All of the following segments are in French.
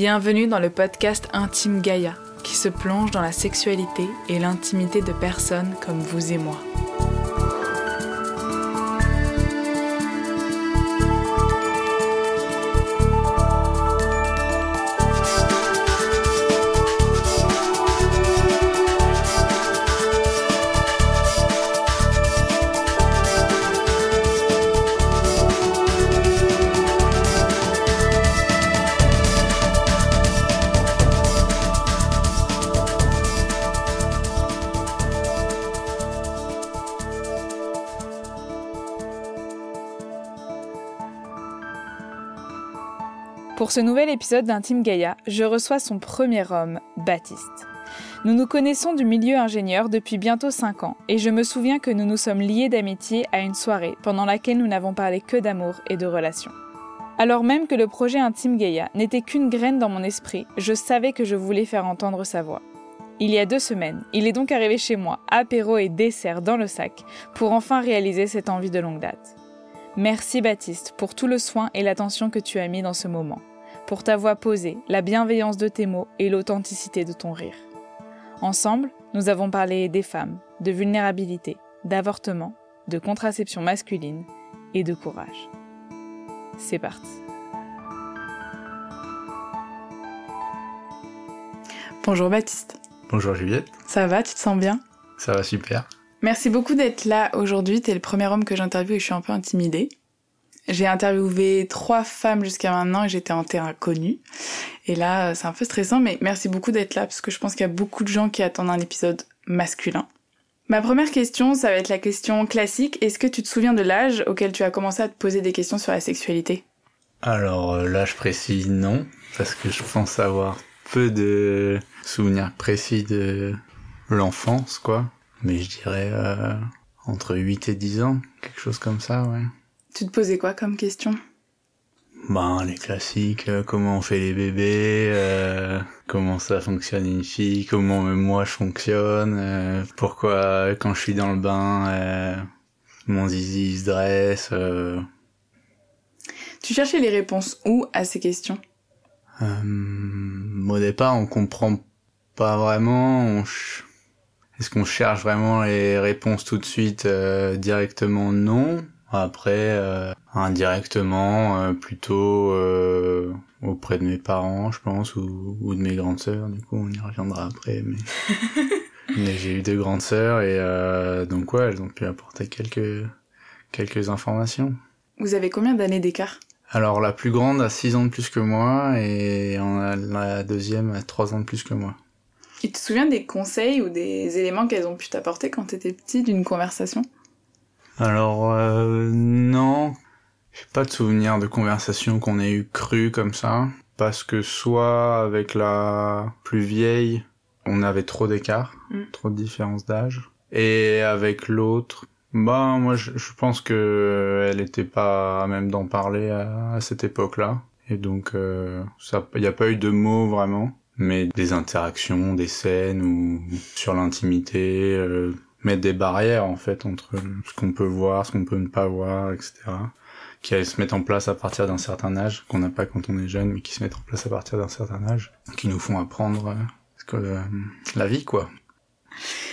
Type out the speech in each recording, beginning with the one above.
Bienvenue dans le podcast Intime Gaïa, qui se plonge dans la sexualité et l'intimité de personnes comme vous et moi. Pour ce nouvel épisode d'Intime Gaïa, je reçois son premier homme, Baptiste. Nous nous connaissons du milieu ingénieur depuis bientôt 5 ans et je me souviens que nous nous sommes liés d'amitié à une soirée pendant laquelle nous n'avons parlé que d'amour et de relations. Alors même que le projet Intime Gaïa n'était qu'une graine dans mon esprit, je savais que je voulais faire entendre sa voix. Il y a deux semaines, il est donc arrivé chez moi, apéro et dessert dans le sac, pour enfin réaliser cette envie de longue date. Merci Baptiste pour tout le soin et l'attention que tu as mis dans ce moment, pour ta voix posée, la bienveillance de tes mots et l'authenticité de ton rire. Ensemble, nous avons parlé des femmes, de vulnérabilité, d'avortement, de contraception masculine et de courage. C'est parti. Bonjour Baptiste. Bonjour Juliette. Ça va, tu te sens bien? Ça va super. Merci beaucoup d'être là aujourd'hui. T'es le premier homme que j'interviewe et je suis un peu intimidée. J'ai interviewé trois femmes jusqu'à maintenant et j'étais en terrain connu. Et là, c'est un peu stressant, mais merci beaucoup d'être là parce que je pense qu'il y a beaucoup de gens qui attendent un épisode masculin. Ma première question, ça va être la question classique. Est-ce que tu te souviens de l'âge auquel tu as commencé à te poser des questions sur la sexualité? Alors euh, l'âge précis, non, parce que je pense avoir peu de souvenirs précis de l'enfance, quoi mais je dirais euh, entre 8 et 10 ans, quelque chose comme ça, ouais. Tu te posais quoi comme question? Ben, les classiques, euh, comment on fait les bébés, euh, comment ça fonctionne une fille, comment moi je fonctionne, euh, pourquoi quand je suis dans le bain, mon zizi se dresse. Tu cherchais les réponses où à ces questions? Au départ, on comprend pas vraiment, on est-ce qu'on cherche vraiment les réponses tout de suite directement? Non. Après, euh, indirectement, euh, plutôt auprès de mes parents, je pense, ou, ou, de mes grandes sœurs. Du coup, on y reviendra après. Mais, mais j'ai eu deux grandes sœurs et donc ouais, elles ont pu apporter quelques quelques informations. Vous avez combien d'années d'écart? Alors la plus grande a 6 ans de plus que moi et la deuxième a 3 ans de plus que moi. Tu te souviens des conseils ou des éléments qu'elles ont pu t'apporter quand t'étais petit d'une conversation? Alors euh, non, j'ai pas de souvenir de conversation qu'on ait eu cru comme ça, parce que soit avec la plus vieille, on avait trop d'écart, mm. trop de différence d'âge, et avec l'autre, bah moi je, pense que elle était pas même d'en parler à, cette époque-là, et donc euh, ça, il n'y a pas eu de mots vraiment. Mais des interactions, des scènes ou sur l'intimité, euh, mettre des barrières en fait entre ce qu'on peut voir, ce qu'on peut ne pas voir, etc. qui se mettent en place à partir d'un certain âge, qu'on n'a pas quand on est jeune, mais qui se mettent en place à partir d'un certain âge, qui nous font apprendre euh, que, euh, la vie quoi.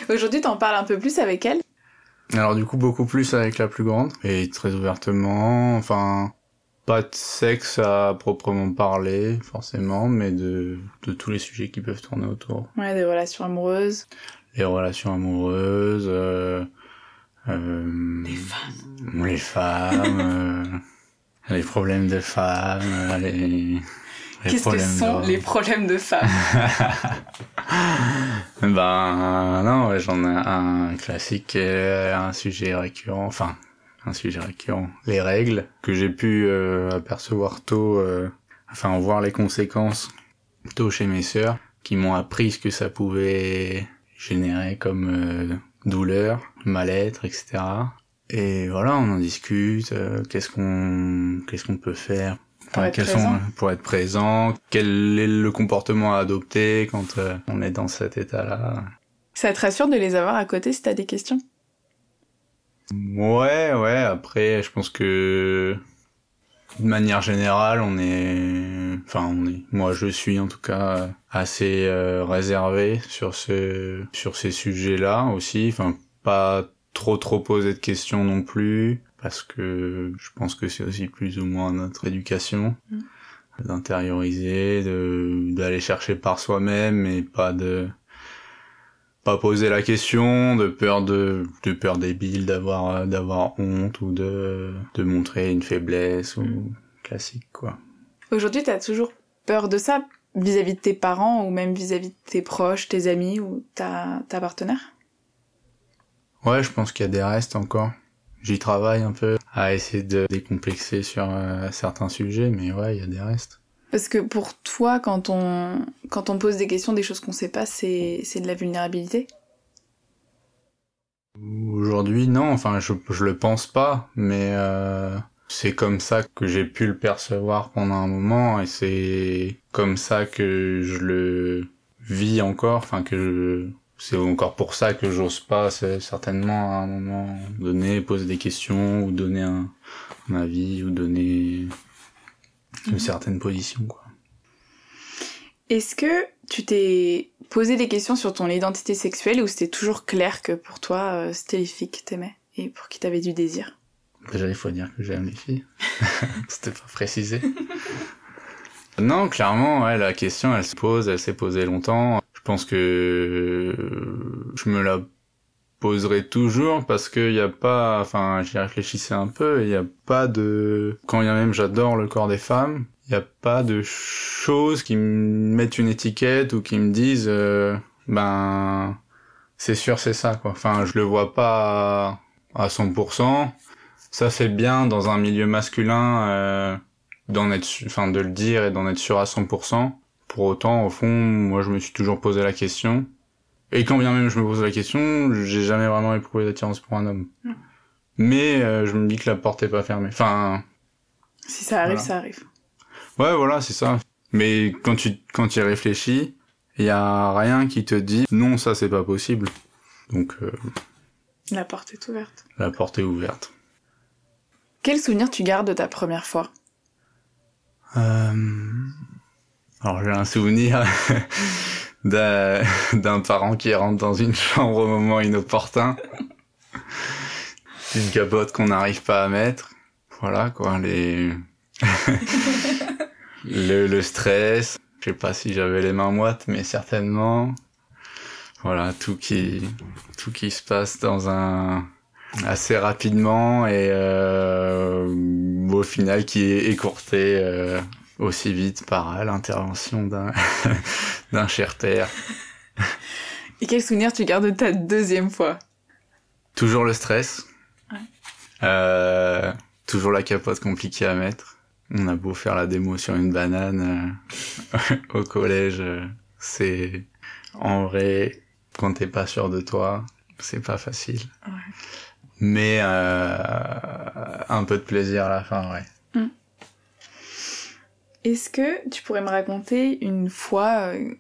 Aujourd'hui, t'en parles un peu plus avec elle? Alors du coup, beaucoup plus avec la plus grande et très ouvertement. Enfin, pas de sexe à proprement parler, forcément, mais de, de tous les sujets qui peuvent tourner autour. Ouais, des relations amoureuses. Les relations amoureuses, euh, euh, les femmes. Les femmes, euh, les problèmes de femmes, euh, les... Qu'est-ce que sont les problèmes de femmes Ben non, j'en ai un classique, un sujet récurrent, enfin un sujet récurrent. Les règles que j'ai pu euh, apercevoir tôt, euh, enfin voir les conséquences tôt chez mes sœurs, qui m'ont appris ce que ça pouvait générer comme euh, douleur, mal-être, etc. Et voilà, on en discute. qu'est-ce qu'on, qu'est-ce qu'on peut faire? Pour, être présent. pour être présent? Quel est le comportement à adopter quand on est dans cet état-là? Ça te rassure de les avoir à côté si t'as des questions? Ouais, ouais. Après, je pense que de manière générale, on est enfin on est, moi je suis en tout cas assez réservé sur ce, sur ces sujets-là aussi. Enfin pas trop trop poser de questions non plus parce que je pense que c'est aussi plus ou moins notre éducation mm. d'intérioriser, de d'aller chercher par soi-même et pas de pas poser la question, de peur de, de peur débile, d'avoir, d'avoir honte ou de, de montrer une faiblesse ou mm. classique, quoi. Aujourd'hui, t'as toujours peur de ça vis-à-vis de tes parents ou même vis-à-vis de tes proches, tes amis ou ta, ta partenaire? Ouais, je pense qu'il y a des restes encore. J'y travaille un peu à essayer de décomplexer sur euh, certains sujets, mais ouais, il y a des restes. Parce que pour toi, quand on, quand on pose des questions, des choses qu'on sait pas, c'est, de la vulnérabilité? Aujourd'hui, non. Enfin, je, je le pense pas, mais euh, c'est comme ça que j'ai pu le percevoir pendant un moment, et c'est comme ça que je le vis encore. Enfin, que c'est encore pour ça que j'ose pas, certainement à un moment donné poser des questions ou donner un avis ou donner une mhm. certaine position, quoi. Est-ce que tu t'es posé des questions sur ton identité sexuelle ou c'était toujours clair que pour toi, euh, c'était les filles que t'aimais et pour qui t'avais du désir? Déjà, il faut dire que j'aime les filles. c'était pas précisé. non, clairement, ouais, la question, elle se pose, elle s'est posée longtemps. Je pense que je me la poserai toujours parce qu'il n'y a pas, enfin, j'y réfléchissais un peu, il n'y a pas de, quand a même j'adore le corps des femmes, il n'y a pas de choses qui me mettent une étiquette ou qui me disent, euh, ben, c'est sûr, c'est ça, quoi. Enfin, je le vois pas à 100%. Ça fait bien dans un milieu masculin, euh, d'en être, enfin, de le dire et d'en être sûr à 100%. Pour autant, au fond, moi, je me suis toujours posé la question et quand bien même je me pose la question, j'ai jamais vraiment éprouvé d'attirance pour un homme. Mm. Mais euh, je me dis que la porte est pas fermée. Enfin. Si ça arrive, ça arrive. Ouais, voilà, c'est ça. Mais quand tu quand tu y réfléchis, il y a rien qui te dit non, ça c'est pas possible. Donc. Euh, la porte est ouverte. La porte est ouverte. Quel souvenir tu gardes de ta première fois? Euh... Alors j'ai un souvenir d'un parent qui rentre dans une chambre au moment inopportun. Une capote qu'on n'arrive pas à mettre. Voilà, quoi, les... le, le stress. Je sais pas si j'avais les mains moites, mais certainement. Voilà, tout qui, tout qui se passe dans un, assez rapidement et euh, au final qui est écourté euh, aussi vite par l'intervention d'un d'un cher père. Et quel souvenir tu gardes de ta deuxième fois? Toujours le stress. Ouais. Euh, toujours la capote compliquée à mettre. On a beau faire la démo sur une banane euh, au collège, c'est en vrai quand t'es pas sûr de toi, c'est pas facile. Ouais. Mais euh, un peu de plaisir à la fin, ouais. Est-ce que tu pourrais me raconter une fois euh,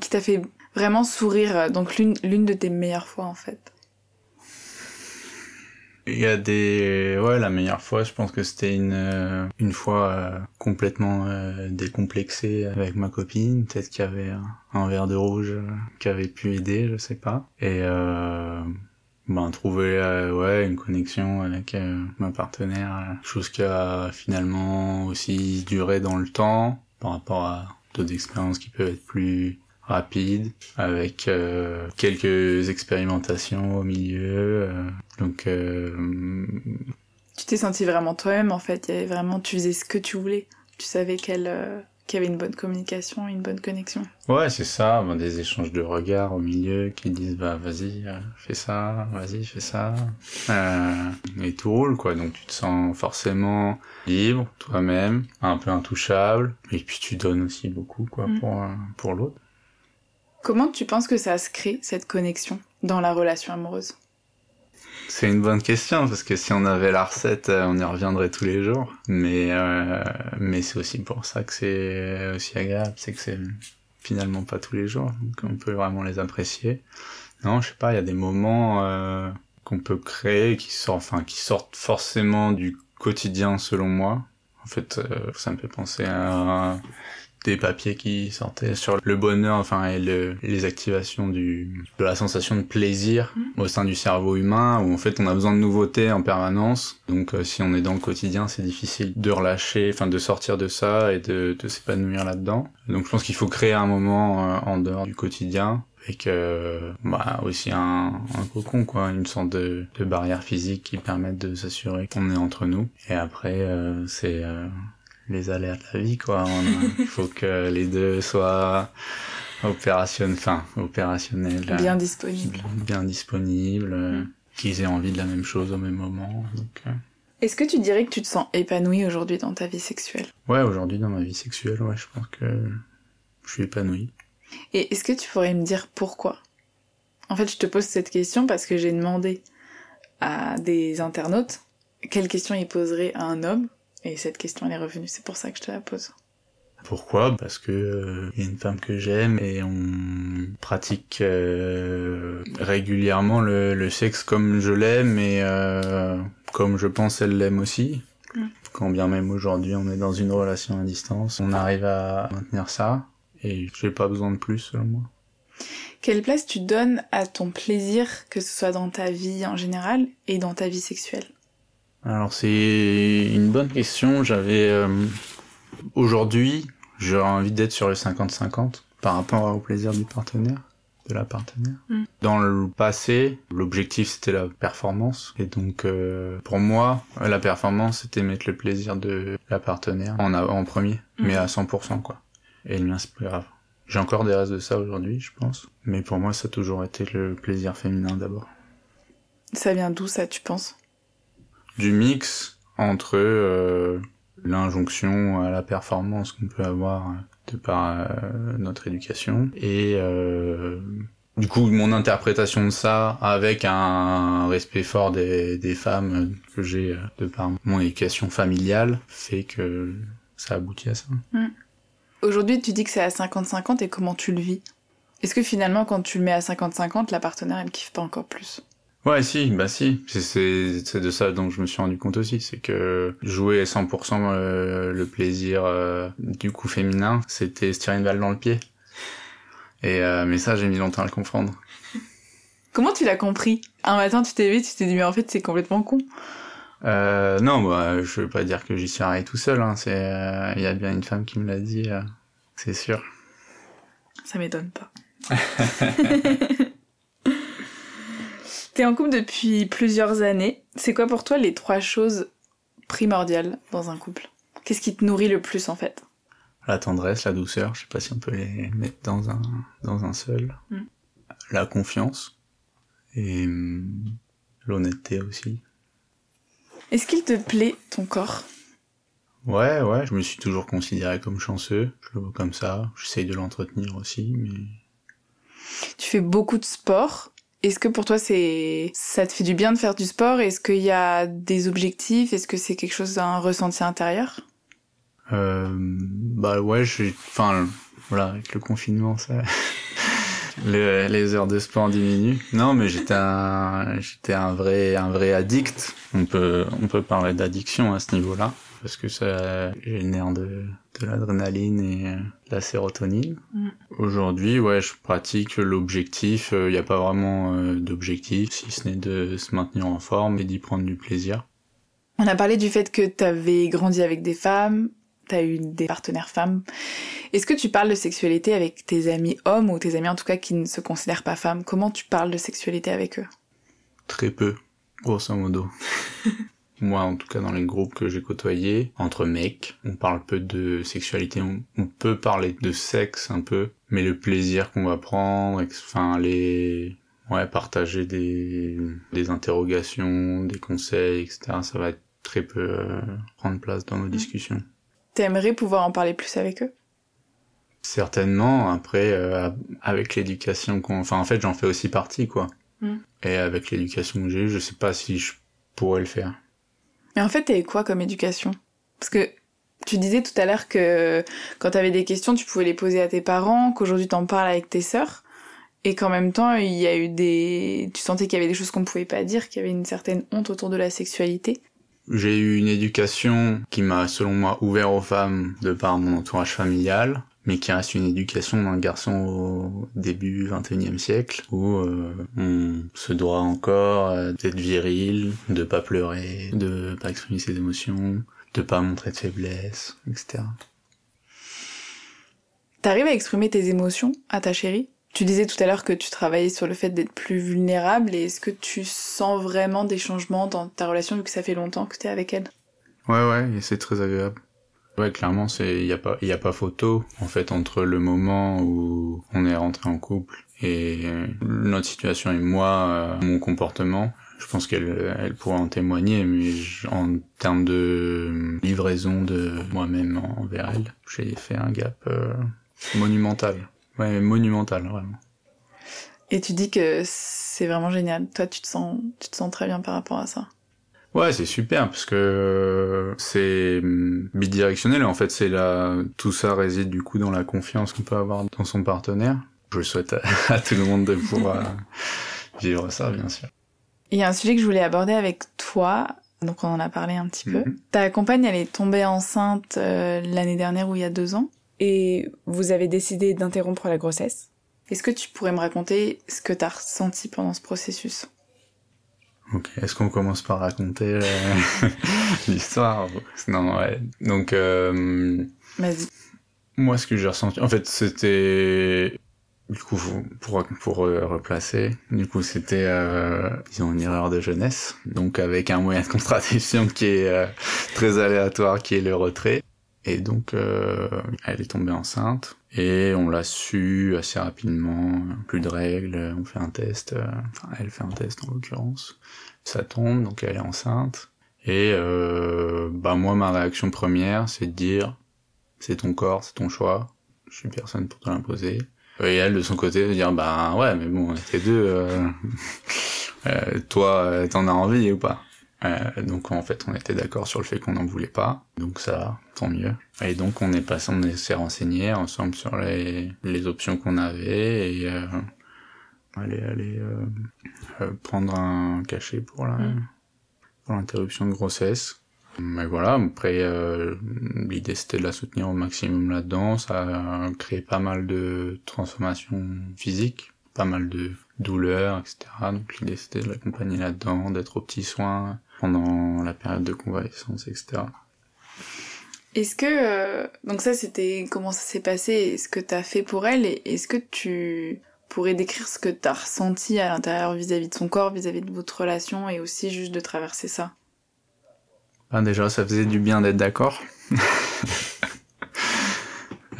qui t'a fait vraiment sourire, euh, donc l'une de tes meilleures fois en fait? Il y a des ouais la meilleure fois je pense que c'était une euh, une fois complètement décomplexée avec ma copine. Peut-être qu'il y avait un, verre de rouge qui avait pu aider je sais pas. Et ben trouver euh, ouais une connexion avec euh, ma partenaire euh, chose qui a finalement aussi duré dans le temps par rapport à d'autres expériences qui peuvent être plus rapides avec quelques expérimentations au milieu donc tu t'es senti vraiment toi-même en fait. Il y avait vraiment tu faisais ce que tu voulais. Tu savais quelle qu'il y avait une bonne communication, une bonne connexion. Ouais, c'est ça, ben, des échanges de regards au milieu qui disent bah vas-y, euh, fais ça, vas-y, fais ça. Euh, et tout roule quoi, donc tu te sens forcément libre, toi-même, un peu intouchable, et puis tu donnes aussi beaucoup quoi mm. pour, euh, pour l'autre. Comment tu penses que ça se crée cette connexion dans la relation amoureuse? C'est une bonne question parce que si on avait la recette, euh, on y reviendrait tous les jours. Mais euh, mais c'est aussi pour ça que c'est aussi agréable, c'est que c'est finalement pas tous les jours, donc on peut vraiment les apprécier. Non, je sais pas, il y a des moments euh, qu'on peut créer qui sortent, enfin qui sortent forcément du quotidien selon moi. En fait, euh, ça me fait penser à des papiers qui sortaient sur le bonheur, enfin, et le, les activations du, de la sensation de plaisir Mm. au sein du cerveau humain, où en fait on a besoin de nouveautés en permanence. Donc euh, si on est dans le quotidien, c'est difficile de relâcher, enfin de sortir de ça et de, de s'épanouir là-dedans. Donc je pense qu'il faut créer un moment euh, en dehors du quotidien avec euh, bah, aussi un, un cocon, quoi, une sorte de, de barrière physique qui permette de s'assurer qu'on est entre nous. Et après, euh, c'est euh, les aléas de la vie, quoi. Il faut que les deux soient opérationnels, enfin, opérationnels, Bien disponible. bien disponibles, euh, qu'ils aient envie de la même chose au même moment. Donc, euh, Est-ce que tu dirais que tu te sens épanoui aujourd'hui dans ta vie sexuelle? Ouais, aujourd'hui dans ma vie sexuelle, ouais, je pense que je suis épanoui. Et est-ce que tu pourrais me dire pourquoi? En fait, je te pose cette question parce que j'ai demandé à des internautes quelle question ils poseraient à un homme, et cette question elle est revenue, c'est pour ça que je te la pose. Pourquoi? Parce que euh, il y a une femme que j'aime et on pratique euh, régulièrement le, le sexe comme je l'aime et euh, comme je pense elle l'aime aussi. Mm. Quand bien même aujourd'hui on est dans une relation à distance, on arrive à maintenir ça et j'ai pas besoin de plus selon moi. Quelle place tu donnes à ton plaisir, que ce soit dans ta vie en général et dans ta vie sexuelle? Alors c'est une bonne question. J'avais euh, aujourd'hui, j'aurais envie d'être sur le 50-50 par rapport au plaisir du partenaire, de la partenaire. Mm. Dans le passé, l'objectif c'était la performance et donc euh, pour moi, la performance c'était mettre le plaisir de la partenaire en, en premier, Mm. mais à 100% quoi. Et le mien c'est plus grave. J'ai encore des restes de ça aujourd'hui, je pense, mais pour moi ça a toujours été le plaisir féminin d'abord. Ça vient d'où ça, tu penses? Du mix entre euh, l'injonction à la performance qu'on peut avoir de par euh, notre éducation et euh, du coup mon interprétation de ça avec un respect fort des, des femmes que j'ai euh, de par mon éducation familiale fait que ça aboutit à ça. Aujourd'hui, tu dis que c'est à 50-50 et comment tu le vis? Est-ce que finalement, quand tu le mets à 50-50, la partenaire, elle kiffe pas encore plus? Ouais, si, bah si. C'est- de ça dont je me suis rendu compte aussi. C'est que jouer 100% euh, le plaisir euh, du coup féminin, c'était se tirer une balle dans le pied. Et euh, mais ça, j'ai mis longtemps à le comprendre. Comment tu l'as compris? Un matin, tu t'es levé, tu t'es dit, mais en fait, c'est complètement con. Euh, non, bah, je veux pas dire que j'y suis arrivé tout seul. Hein. C'est, euh, il y a bien une femme qui me l'a dit, euh, c'est sûr. Ça m'étonne pas. T'es en couple depuis plusieurs années. C'est quoi pour toi les trois choses primordiales dans un couple? Qu'est-ce qui te nourrit le plus en fait? La tendresse, la douceur, je sais pas si on peut les mettre dans un dans un seul. Mm. La confiance et hum, l'honnêteté aussi. Est-ce qu'il te plaît ton corps? Ouais, ouais, je me suis toujours considéré comme chanceux. Je le vois comme ça. J'essaye de l'entretenir aussi, mais Tu fais beaucoup de sport. Est-ce que pour toi c'est ça te fait du bien de faire du sport? Est-ce qu'il y a des objectifs? Est-ce que c'est quelque chose d'un ressenti intérieur? Euh, bah ouais, j'ai, enfin, voilà, avec le confinement, ça, les heures de sport diminuent. Non, mais j'étais un, j'étais un vrai, un vrai addict. On peut, on peut parler d'addiction à ce niveau-là. Parce que ça génère de, de l'adrénaline et euh, de la sérotonine. Mm. Aujourd'hui, ouais, je pratique l'objectif. Il n'y a pas vraiment euh, d'objectif, si ce n'est de se maintenir en forme et d'y prendre du plaisir. On a parlé du fait que t'avais grandi avec des femmes, t'as eu des partenaires femmes. Est-ce que tu parles de sexualité avec tes amis hommes ou tes amis en tout cas qui ne se considèrent pas femmes? Comment tu parles de sexualité avec eux? Très peu, grosso modo. Moi, en tout cas, dans les groupes que j'ai côtoyés, entre mecs, on parle peu de sexualité, on, on peut parler de sexe un peu, mais le plaisir qu'on va prendre, enfin, les, ouais, partager des, des interrogations, des conseils, etc., ça va être très peu euh, prendre place dans nos discussions. T'aimerais pouvoir en parler plus avec eux? Certainement, après, euh, avec l'éducation qu'on... Enfin, en fait, j'en fais aussi partie, quoi. Mm. Et avec l'éducation que j'ai eue, je sais pas si je pourrais le faire. Mais en fait, t'avais quoi comme éducation? Parce que tu disais tout à l'heure que quand t'avais des questions, tu pouvais les poser à tes parents, qu'aujourd'hui t'en parles avec tes sœurs, et qu'en même temps, il y a eu des... Tu sentais qu'il y avait des choses qu'on ne pouvait pas dire, qu'il y avait une certaine honte autour de la sexualité. J'ai eu une éducation qui m'a, selon moi, ouvert aux femmes de par mon entourage familial, mais qui reste une éducation d'un garçon au début 21e siècle, où euh, on se doit encore euh, d'être viril, de pas pleurer, de pas exprimer ses émotions, de pas montrer de faiblesse, etc. T'arrives à exprimer tes émotions à ta chérie? Tu disais tout à l'heure que tu travaillais sur le fait d'être plus vulnérable, et est-ce que tu sens vraiment des changements dans ta relation vu que ça fait longtemps que t'es avec elle? Ouais, ouais, et c'est très agréable. Ouais, clairement, c'est y a pas y a pas photo en fait entre le moment où on est rentré en couple et notre situation et moi, euh, mon comportement. Je pense qu'elle elle pourra en témoigner, mais en termes de livraison de moi-même envers elle, j'ai fait un gap euh, monumental. Ouais, monumental vraiment. Et tu dis que c'est vraiment génial. Toi, tu te sens tu te sens très bien par rapport à ça. Ouais, c'est super parce que c'est bidirectionnel. En fait, c'est tout ça réside du coup dans la confiance qu'on peut avoir dans son partenaire. Je le souhaite à, tout le monde de pouvoir vivre ça, bien sûr. Il y a un sujet que je voulais aborder avec toi. Donc on en a parlé un petit peu. Mhm. Ta compagne, elle est tombée enceinte euh, l'année dernière ou il y a deux ans, et vous avez décidé d'interrompre la grossesse. Est-ce que tu pourrais me raconter ce que tu as ressenti pendant ce processus? Ok, est-ce qu'on commence par raconter euh, l'histoire? Non, ouais. Donc, euh, Vas-y. Moi, ce que j'ai ressenti, en fait, c'était du coup pour pour replacer, du coup, c'était euh, disons une erreur de jeunesse, donc avec un moyen de contraception qui est euh, très aléatoire, qui est le retrait. Et donc, euh, elle est tombée enceinte. Et on l'a su assez rapidement, plus de règles, on fait un test, euh, enfin elle fait un test en l'occurrence, ça tombe, donc elle est enceinte. Et euh, bah moi ma réaction première c'est de dire c'est ton corps, c'est ton choix, je suis personne pour te l'imposer. Et elle de son côté de dire bah ouais mais bon t'es deux, euh, euh, toi t'en as envie ou pas? Euh, donc en fait, on était d'accord sur le fait qu'on n'en voulait pas, donc ça, tant mieux. Et donc on est passé, on s'est renseigné ensemble sur les, les options qu'on avait et euh, aller aller euh, euh, prendre un cachet pour la mm. pour l'interruption de grossesse. Mais voilà, après euh, l'idée c'était de la soutenir au maximum là-dedans, ça a créé pas mal de transformations physiques, pas mal de douleurs, etc. Donc l'idée c'était de l'accompagner là-dedans, d'être aux petits soins, pendant la période de convalescence, etc. Est-ce que euh, donc ça c'était comment ça s'est passé et ce que t'as fait pour elle et est-ce que tu pourrais décrire ce que t'as ressenti à l'intérieur vis-à-vis de son corps, vis-à-vis de votre relation et aussi juste de traverser ça? Ben déjà ça faisait du bien d'être d'accord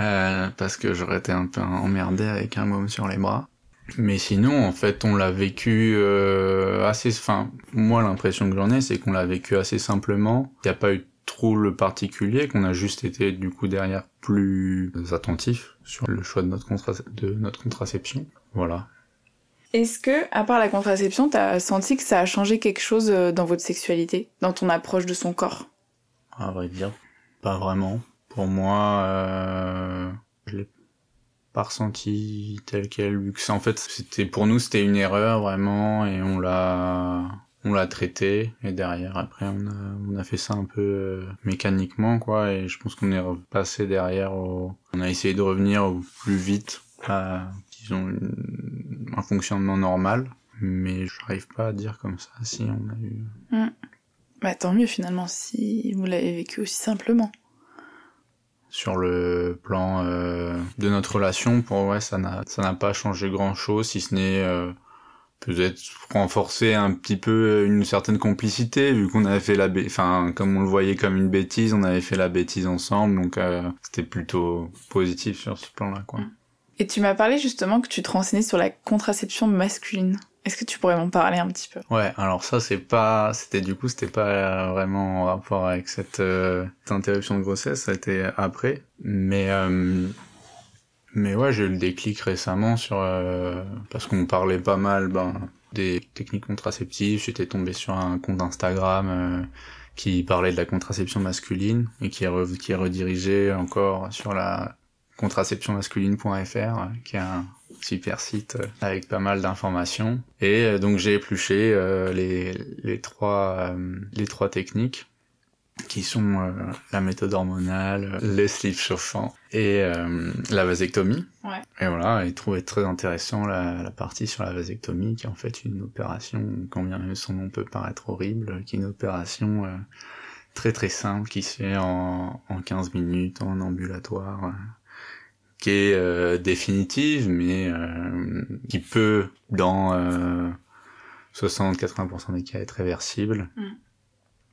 euh, parce que j'aurais été un peu emmerdé avec un môme sur les bras. Mais sinon, en fait, on l'a vécu euh, assez. Enfin, moi, l'impression que j'en ai, c'est qu'on l'a vécu assez simplement. Il n'y a pas eu trop le particulier, qu'on a juste été du coup derrière plus attentif sur le choix de notre, de notre contraception. Voilà. Est-ce que, à part la contraception, t'as senti que ça a changé quelque chose euh, dans votre sexualité, dans ton approche de son corps? À vrai dire, pas vraiment. Pour moi, euh, je l'ai ressenti tel quel que en fait c'était pour nous c'était une erreur vraiment et on l'a on l'a traité. Et derrière après on a on a fait ça un peu euh, mécaniquement quoi. Et je pense qu'on est repassé derrière on a essayé de revenir au plus vite à disons un fonctionnement normal. Mais j'arrive pas à dire comme ça si on a eu mmh. bah tant mieux finalement si vous l'avez vécu aussi simplement sur le plan euh, de notre relation pour ouais ça n'a ça n'a pas changé grand chose si ce n'est euh, peut-être renforcer un petit peu une certaine complicité vu qu'on avait fait la enfin comme on le voyait comme une bêtise on avait fait la bêtise ensemble donc euh, c'était plutôt positif sur ce plan là quoi. Et tu m'as parlé justement que tu te renseignais sur la contraception masculine est-ce que tu pourrais m'en parler un petit peu? Ouais, alors ça c'est pas, c'était du coup c'était pas vraiment en rapport avec cette, euh, interruption de grossesse, ça a été après, mais euh, mais ouais j'ai eu le déclic récemment sur euh, parce qu'on parlait pas mal ben des techniques contraceptives, j'étais tombé sur un compte Instagram qui parlait de la contraception masculine et qui est, qui est redirigé encore sur la contraceptionmasculine.fr qui est un super site euh, avec pas mal d'informations. Et euh, donc j'ai épluché euh, les, les trois les trois techniques qui sont euh, la méthode hormonale, les slips chauffants et euh, la vasectomie. Ouais. Et voilà, il trouvait très intéressant la, la, partie sur la vasectomie, qui est en fait une opération, quand bien même son nom peut paraître horrible, qui est une opération euh, très très simple, qui se fait en, en 15 minutes, en ambulatoire, euh, qui est euh, définitive, mais qui peut, dans 60-80% des cas, être réversible. Mm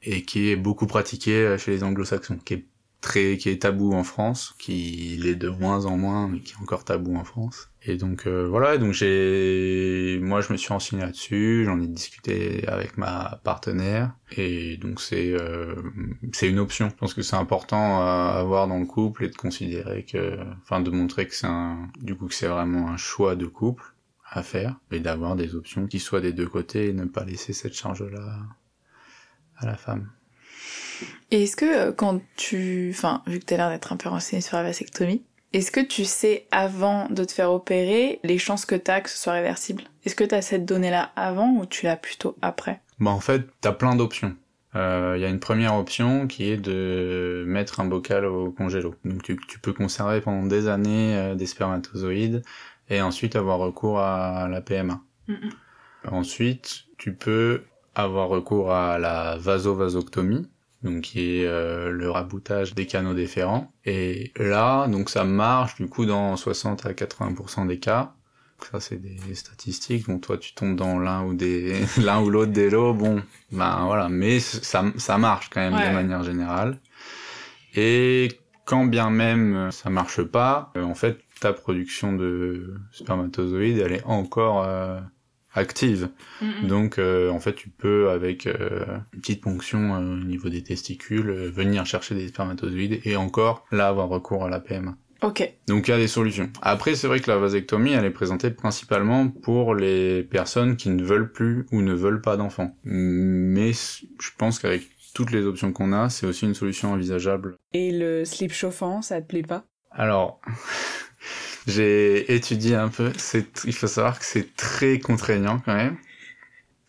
et qui est beaucoup pratiqué euh, chez les anglo-saxons, qui est qui est tabou en France, qui l'est de moins en moins, mais qui est encore tabou en France. Et donc euh, voilà, donc j'ai, moi je me suis renseigné là-dessus, j'en ai discuté avec ma partenaire, et donc c'est euh, c'est une option. Je pense que c'est important à avoir dans le couple et de considérer que, enfin de montrer que c'est un, du coup que c'est vraiment un choix de couple à faire, et d'avoir des options qui soient des deux côtés et ne pas laisser cette charge-là à la femme. Et est-ce que euh, quand tu... Enfin, vu que tu as l'air d'être un peu renseigné sur la vasectomie, est-ce que tu sais avant de te faire opérer les chances que tu as que ce soit réversible? Est-ce que tu as cette donnée-là avant ou tu l'as plutôt après? Bah en fait, tu as plein d'options. Il euh, y a une première option qui est de mettre un bocal au congélo. Donc tu, tu peux conserver pendant des années euh, des spermatozoïdes et ensuite avoir recours à la PMA. Mm -mm. Ensuite, tu peux avoir recours à la vasovasoctomie, donc qui est euh, le raboutage des canaux déférents. Et là, donc ça marche du coup dans 60 à 80% des cas. Ça c'est des statistiques. Bon, toi tu tombes dans l'un ou des l'un ou l'autre des lots. Bon, ben voilà, mais ça ça marche quand même Ouais. de manière générale. Et quand bien même ça marche pas, euh, en fait ta production de spermatozoïdes elle est encore euh, active. Mm Donc euh, en fait tu peux avec euh, une petite ponction euh, au niveau des testicules venir chercher des spermatozoïdes et encore là avoir recours à la PMA. Ok. Donc il y a des solutions. Après c'est vrai que la vasectomie elle est présentée principalement pour les personnes qui ne veulent plus ou ne veulent pas d'enfants. Mais je pense qu'avec toutes les options qu'on a, c'est aussi une solution envisageable. Et le slip chauffant, ça te plaît pas? Alors, j'ai étudié un peu. C'est, il faut savoir que c'est très contraignant quand même.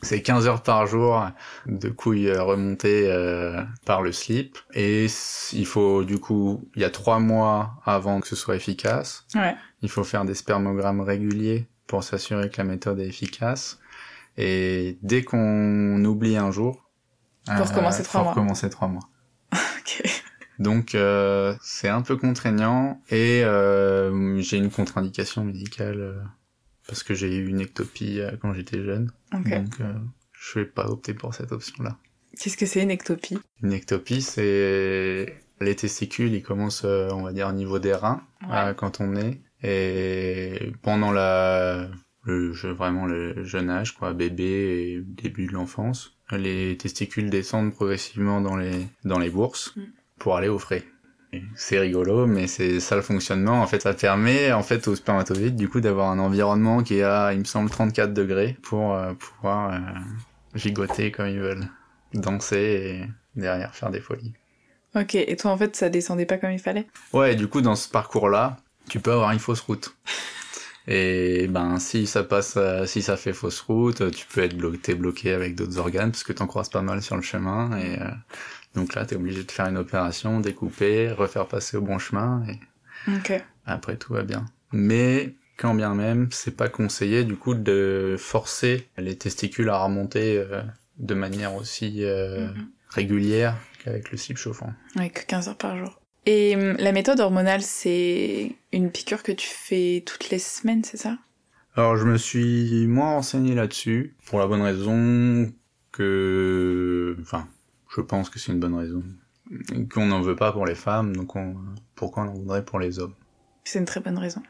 C'est 15 heures par jour de couilles euh, remontées euh, par le slip. Et il faut, du coup, il y a trois mois avant que ce soit efficace. Ouais. Il faut faire des spermogrammes réguliers pour s'assurer que la méthode est efficace. Et dès qu'on oublie un jour, Faut recommencer trois mois. recommencer trois mois. Ok. Donc euh, c'est un peu contraignant et euh, j'ai une contre-indication médicale euh, parce que j'ai eu une ectopie euh, quand j'étais jeune. Ok. Donc euh, je vais pas opter pour cette option-là. Qu'est-ce que c'est une ectopie? Une ectopie, c'est les testicules, ils commencent, on va dire, au niveau des reins quand on est et pendant la le vraiment le jeune âge, quoi, bébé et début de l'enfance, les testicules descendent progressivement dans les dans les bourses Mm. Pour aller au frais. C'est rigolo, mais c'est ça le fonctionnement. En fait, ça permet en fait aux spermatozoïdes du coup d'avoir un environnement qui est à, il me semble, 34 degrés pour euh, pouvoir euh, gigoter comme ils veulent, danser et derrière faire des folies. Ok. Et toi, en fait, ça descendait pas comme il fallait? Ouais, et du coup, dans ce parcours-là, tu peux avoir une fausse route. Et ben, si ça passe, euh, si ça fait fausse route, tu peux être bloqué, bloqué avec d'autres organes parce que t'en croises pas mal sur le chemin. Et euh, donc là, t'es obligé de faire une opération, découper, refaire passer au bon chemin. Et après, tout va bien. Mais quand bien même, c'est pas conseillé du coup de forcer les testicules à remonter euh, de manière aussi euh, Mhm. régulière qu'avec le slip chauffant. Que 15 heures par jour. Et hum, la méthode hormonale, c'est une piqûre que tu fais toutes les semaines, c'est ça? Alors je me suis moins renseigné là-dessus, pour la bonne raison que... Enfin, je pense que c'est une bonne raison. Qu'on n'en veut pas pour les femmes, donc on... pourquoi on en voudrait pour les hommes? C'est une très bonne raison.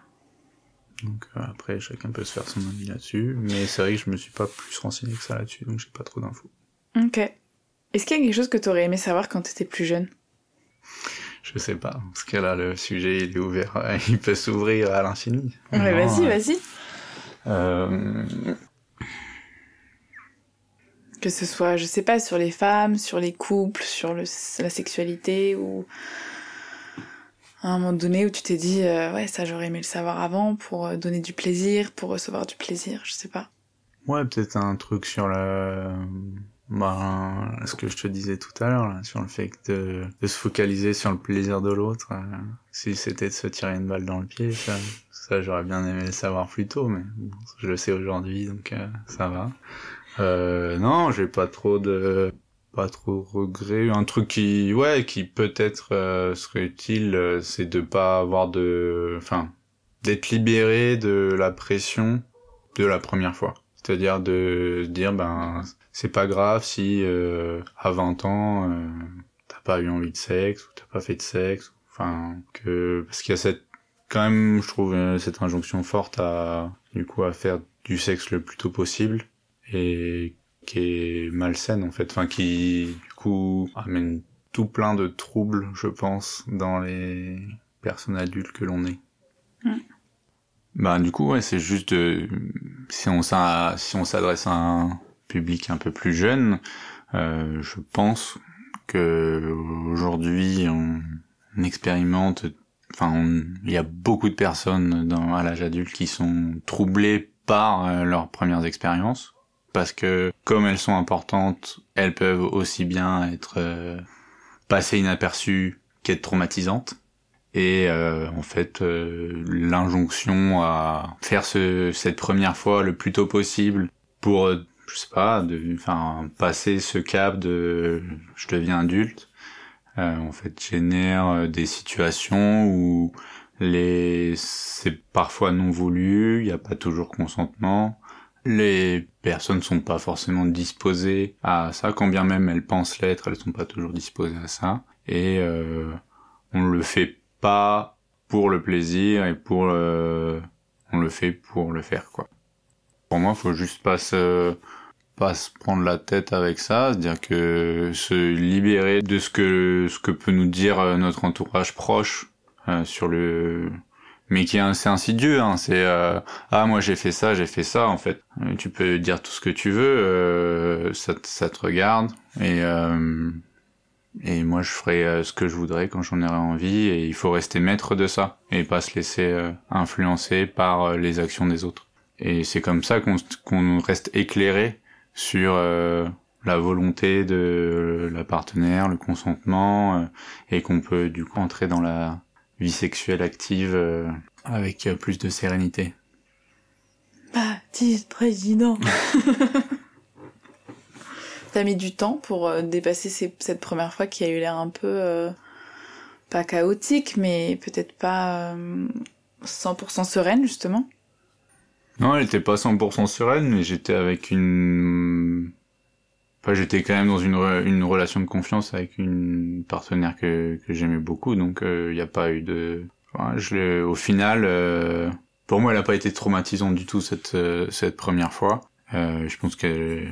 Donc euh, après, chacun peut se faire son avis là-dessus, mais c'est vrai que je me suis pas plus renseigné que ça là-dessus, donc j'ai pas trop d'infos. Ok. Est-ce qu'il y a quelque chose que t'aurais aimé savoir quand t'étais plus jeune? Je sais pas, parce que là, le sujet, il est ouvert, il peut s'ouvrir à l'infini. Ouais, vas-y, euh, vas-y. euh, Que ce soit, je sais pas, sur les femmes, sur les couples, sur la sexualité, ou à un moment donné où tu t'es dit, euh, ouais, ça j'aurais aimé le savoir avant pour euh, donner du plaisir, pour recevoir du plaisir, je sais pas. Ouais, peut-être un truc sur la Ben, ce que je te disais tout à l'heure, sur le fait de, se focaliser sur le plaisir de l'autre, euh, si c'était de se tirer une balle dans le pied, ça, j'aurais bien aimé le savoir plus tôt, mais je le sais aujourd'hui, donc ça va. Euh, non, j'ai pas trop de pas trop regret. Un truc qui, ouais, qui peut-être euh, serait utile, c'est de pas avoir de, enfin, d'être libéré de la pression de la première fois. C'est-à-dire de dire, ben, c'est pas grave si euh, à 20 ans euh, t'as pas eu envie de sexe ou t'as pas fait de sexe enfin que parce qu'il y a cette quand même je trouve euh, cette injonction forte à du coup à faire du sexe le plus tôt possible et qui est malsaine en fait. Enfin qui du coup amène tout plein de troubles je pense dans les personnes adultes que l'on est. Bah du coup ouais c'est juste de si on s'adresse à un public un peu plus jeune, euh, je pense que aujourd'hui on, expérimente, enfin il y a beaucoup de personnes dans, à l'âge adulte qui sont troublées par euh, leurs premières expériences parce que comme elles sont importantes, elles peuvent aussi bien être euh, passées inaperçues qu'être traumatisantes. Et euh, en fait, l'injonction à faire ce, cette première fois le plus tôt possible pour je sais pas, enfin, passer ce cap de je deviens adulte, euh, en fait, génère euh, des situations où c'est parfois non voulu, il n'y a pas toujours consentement, les personnes sont pas forcément disposées à ça, quand bien même elles pensent l'être, elles sont pas toujours disposées à ça, et euh, on le fait pas pour le plaisir et pour on le fait pour le faire quoi. Pour moi, faut juste pas se pas se prendre la tête avec ça, se dire que se libérer de ce que ce que peut nous dire euh, notre entourage proche euh, sur le mais qui est assez insidieux hein, c'est euh, ah moi j'ai fait ça, j'ai fait ça en fait. tu peux dire tout ce que tu veux, ça ça te regarde et et moi je ferai ce que je voudrais quand j'en aurai envie et il faut rester maître de ça et pas se laisser influencer par les actions des autres. Et c'est comme ça qu'on qu'on reste éclairé sur euh, la volonté de la partenaire, le consentement, euh, et qu'on peut du coup entrer dans la vie sexuelle active euh, avec plus de sérénité. Baptiste président. T'as mis du temps pour dépasser cette première fois qui a eu l'air un peu pas chaotique, mais peut-être pas 100% sereine justement? Non, elle était pas 100% sereine, mais j'étais avec une... J'étais quand même dans une, une relation de confiance avec une partenaire que, que j'aimais beaucoup, donc il euh, n'y a pas eu de... Au final, euh, pour moi, elle a pas été traumatisante du tout cette, euh, cette première fois. je pense que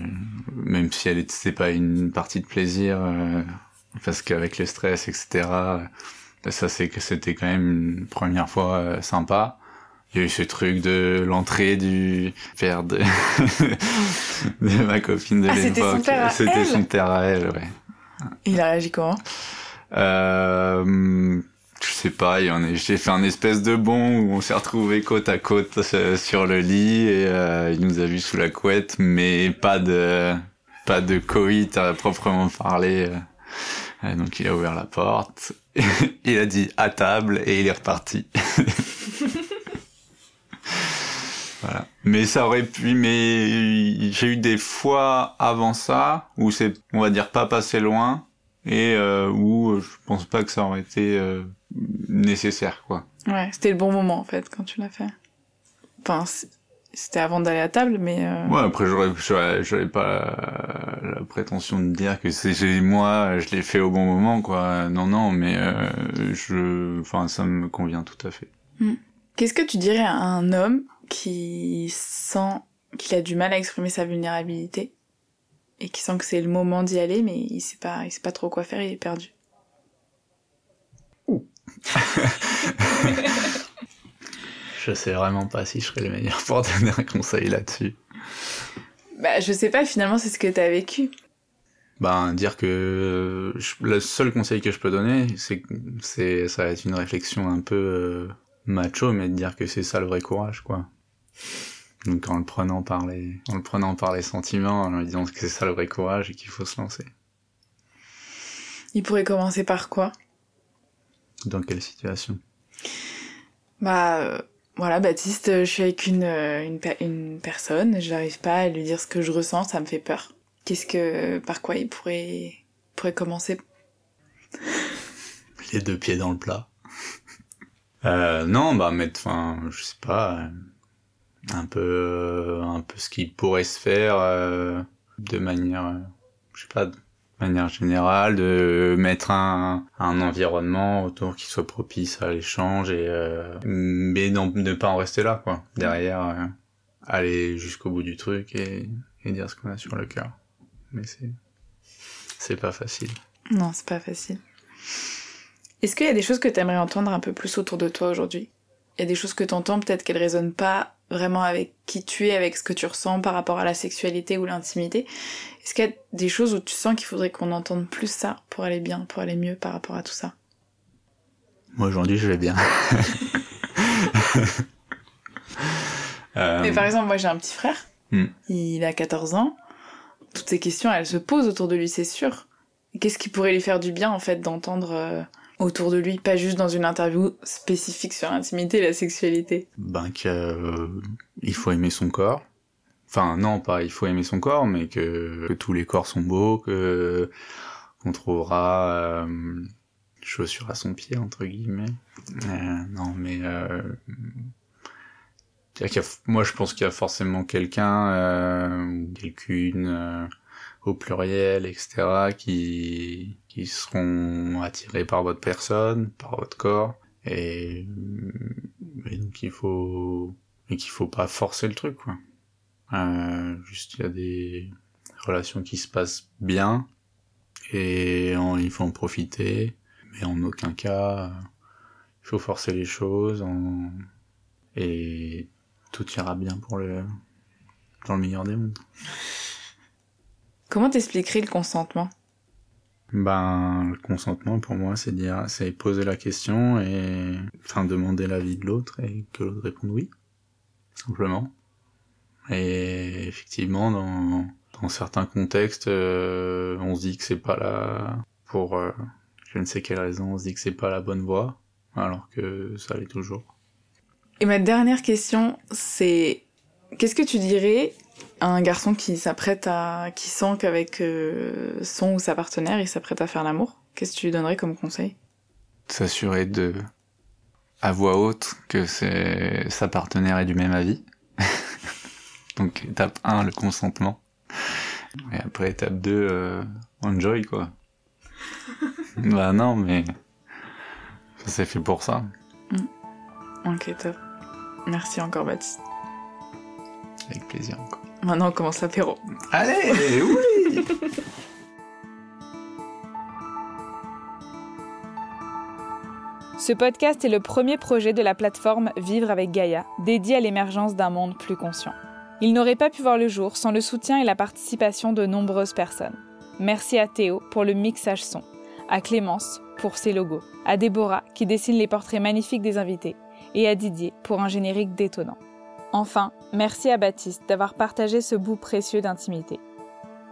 même si elle était pas une partie de plaisir, parce qu'avec le stress, etc., ça c'est que c'était quand même une première fois sympa il y a eu ce truc de l'entrée du père de, de ma copine de ah, l'époque. C'était son père à elle, ouais. Il a réagi comment? Euh, Je sais pas, j'ai fait un espèce de bon où on s'est retrouvés côte à côte euh, sur le lit et euh, il nous a vus sous la couette, mais pas de pas de coït à proprement parler. Euh, donc il a ouvert la porte, il a dit à table et il est reparti. Voilà. Mais ça aurait pu, mais j'ai eu des fois avant ça où c'est, on va dire, pas passé loin et euh, où je pense pas que ça aurait été euh, nécessaire, quoi. Ouais, c'était le bon moment en fait quand tu l'as fait. Enfin, c'était avant d'aller à table, mais. Euh... Ouais, après j'aurais, j'aurais, pas la, prétention de dire que c'est moi, je l'ai fait au bon moment, quoi. Non, non, mais euh, je, enfin, ça me convient tout à fait. Hmm. Qu'est-ce que tu dirais à un homme qui sent qu'il a du mal à exprimer sa vulnérabilité et qui sent que c'est le moment d'y aller, mais il sait pas, il sait pas trop quoi faire, il est perdu. je sais vraiment pas si je serais le meilleur pour donner un conseil là-dessus. Bah, je sais pas, finalement, c'est ce que t'as vécu. Ben, dire que le seul conseil que je peux donner, c'est c'est ça va être une réflexion un peu euh, macho, mais de dire que c'est ça le vrai courage, quoi. Donc en le prenant par les, en le prenant par les sentiments, en lui disant que c'est ça le vrai courage et qu'il faut se lancer. Il pourrait commencer par quoi? Dans quelle situation? Bah euh, voilà, Baptiste, je suis avec une, euh, une, une personne, je n'arrive pas à lui dire ce que je ressens, ça me fait peur. Qu'est-ce que, par quoi il pourrait, pourrait commencer? Les deux pieds dans le plat. Euh, non, bah mettre, enfin, je sais pas, un peu, un peu ce qui pourrait se faire euh, de manière, je sais pas, de manière générale, de mettre un, un environnement autour qui soit propice à l'échange et euh, mais non, ne pas en rester là, quoi. Derrière, euh, aller jusqu'au bout du truc et, et dire ce qu'on a sur le cœur. Mais c'est, c'est pas facile. Non, c'est pas facile. Est-ce qu'il y a des choses que tu aimerais entendre un peu plus autour de toi aujourd'hui? Il y a des choses que tu entends, peut-être qu'elles résonnent pas vraiment avec qui tu es, avec ce que tu ressens par rapport à la sexualité ou l'intimité. Est-ce qu'il y a des choses où tu sens qu'il faudrait qu'on entende plus ça pour aller bien, pour aller mieux par rapport à tout ça? Moi aujourd'hui je vais bien. euh... Mais par exemple, moi j'ai un petit frère, hmm. il a 14 ans, toutes ces questions elles se posent autour de lui, c'est sûr. Qu'est-ce qui pourrait lui faire du bien en fait d'entendre euh, autour de lui, pas juste dans une interview spécifique sur l'intimité et la sexualité Ben qu'il euh, faut aimer son corps. Enfin non, pas il faut aimer son corps, mais que, tous les corps sont beaux, que qu'on trouvera euh, chaussures à son pied entre guillemets. Euh, non mais euh, moi je pense qu'il y a forcément quelqu'un euh, ou quelqu'une euh, au pluriel, etc., qui, qui seront attirés par votre personne, par votre corps, et, et donc il faut, et qu'il faut pas forcer le truc, quoi. Euh, juste il y a des relations qui se passent bien, et il faut en profiter, mais en aucun cas, il faut forcer les choses, et tout ira bien pour le, dans le meilleur des mondes. Comment t'expliquerais le consentement? Ben, le consentement pour moi, c'est dire, c'est poser la question et, enfin, demander l'avis de l'autre et que l'autre réponde oui, simplement. Et effectivement, dans, dans certains contextes, euh, on se dit que c'est pas la, pour euh, je ne sais quelle raison, on se dit que c'est pas la bonne voie, alors que ça l'est toujours. Et ma dernière question, c'est qu'est-ce que tu dirais un garçon qui s'apprête à, qui sent qu'avec euh, son ou sa partenaire, il s'apprête à faire l'amour, qu'est-ce que tu lui donnerais comme conseil? S'assurer de, à voix haute, que c'est sa partenaire est du même avis. Donc étape 1, le consentement. Et après étape 2, euh, enjoy quoi. bah non, mais c'est fait pour ça. Mm. Ok, top. Merci encore Baptiste. Avec plaisir encore. Maintenant, on commence l'apéro. Allez, oui Ce podcast est le premier projet de la plateforme Vivre avec Gaïa, dédié à l'émergence d'un monde plus conscient. Il n'aurait pas pu voir le jour sans le soutien et la participation de nombreuses personnes. Merci à Théo pour le mixage son, à Clémence pour ses logos, à Déborah qui dessine les portraits magnifiques des invités, et à Didier pour un générique détonnant. Enfin, merci à Baptiste d'avoir partagé ce bout précieux d'intimité.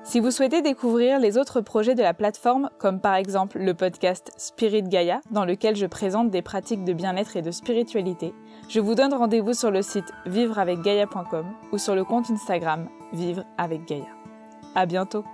Si vous souhaitez découvrir les autres projets de la plateforme, comme par exemple le podcast Spirit Gaia, dans lequel je présente des pratiques de bien-être et de spiritualité, je vous donne rendez-vous sur le site vivreavecgaia.com ou sur le compte Instagram Vivre avec Gaia. À bientôt!